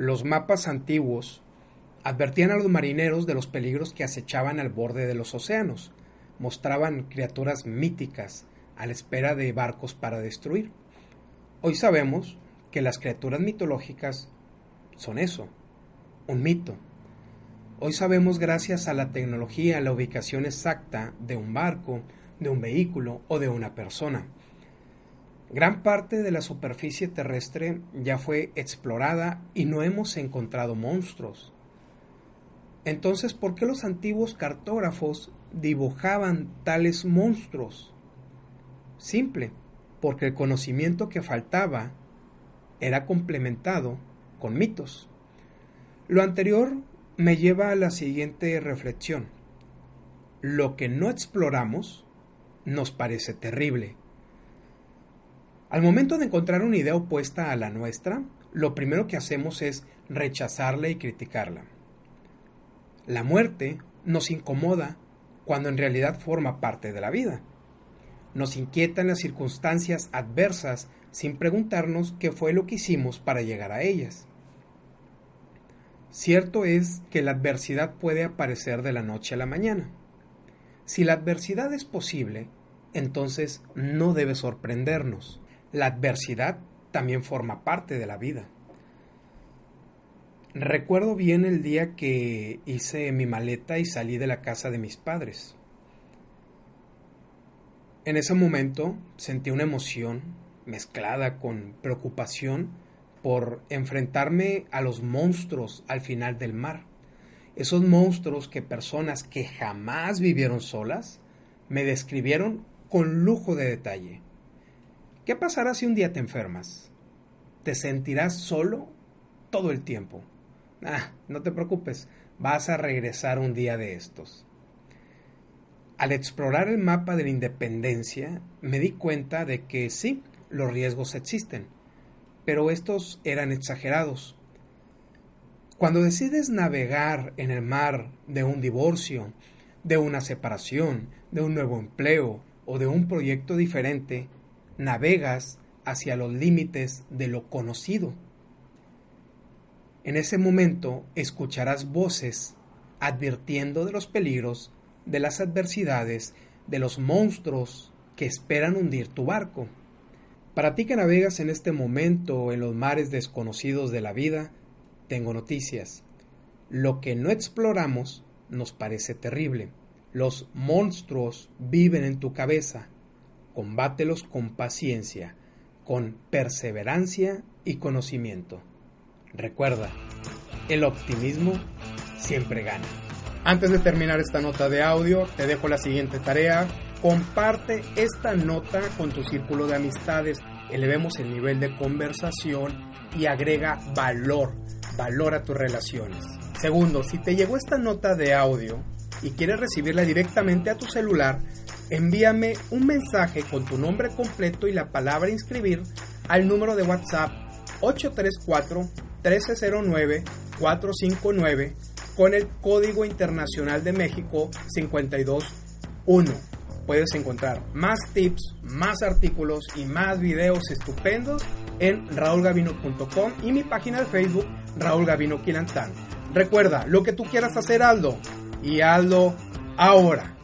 Los mapas antiguos advertían a los marineros de los peligros que acechaban al borde de los océanos, mostraban criaturas míticas a la espera de barcos para destruir. Hoy sabemos que las criaturas mitológicas son eso, un mito. Hoy sabemos gracias a la tecnología la ubicación exacta de un barco, de un vehículo o de una persona. Gran parte de la superficie terrestre ya fue explorada y no hemos encontrado monstruos. Entonces, ¿por qué los antiguos cartógrafos dibujaban tales monstruos? Simple, porque el conocimiento que faltaba era complementado con mitos. Lo anterior me lleva a la siguiente reflexión. Lo que no exploramos nos parece terrible. Al momento de encontrar una idea opuesta a la nuestra, lo primero que hacemos es rechazarla y criticarla. La muerte nos incomoda cuando en realidad forma parte de la vida. Nos inquietan las circunstancias adversas sin preguntarnos qué fue lo que hicimos para llegar a ellas. Cierto es que la adversidad puede aparecer de la noche a la mañana. Si la adversidad es posible, entonces no debe sorprendernos. La adversidad también forma parte de la vida. Recuerdo bien el día que hice mi maleta y salí de la casa de mis padres. En ese momento sentí una emoción mezclada con preocupación por enfrentarme a los monstruos al final del mar. Esos monstruos que personas que jamás vivieron solas me describieron con lujo de detalle. ¿Qué pasará si un día te enfermas? ¿Te sentirás solo todo el tiempo? Ah, no te preocupes, vas a regresar un día de estos. Al explorar el mapa de la independencia, me di cuenta de que sí, los riesgos existen, pero estos eran exagerados. Cuando decides navegar en el mar de un divorcio, de una separación, de un nuevo empleo o de un proyecto diferente, navegas hacia los límites de lo conocido en ese momento escucharás voces advirtiendo de los peligros, de las adversidades, de los monstruos que esperan hundir tu barco. Para ti que navegas en este momento en los mares desconocidos de la vida, tengo noticias. Lo que no exploramos nos parece terrible. Los monstruos viven en tu cabeza. Combátelos con paciencia, con perseverancia y conocimiento. Recuerda, el optimismo siempre gana. Antes de terminar esta nota de audio, te dejo la siguiente tarea. Comparte esta nota con tu círculo de amistades. Elevemos el nivel de conversación y agrega valor, valor a tus relaciones. Segundo, si te llegó esta nota de audio y quieres recibirla directamente a tu celular, envíame un mensaje con tu nombre completo y la palabra inscribir al número de WhatsApp 834 1309-459 con el Código Internacional de México 521. Puedes encontrar más tips, más artículos y más videos estupendos en raulgavino.com y mi página de Facebook Raúl Gavino Quilantán. Recuerda, lo que tú quieras hacer, Aldo, y Aldo ahora.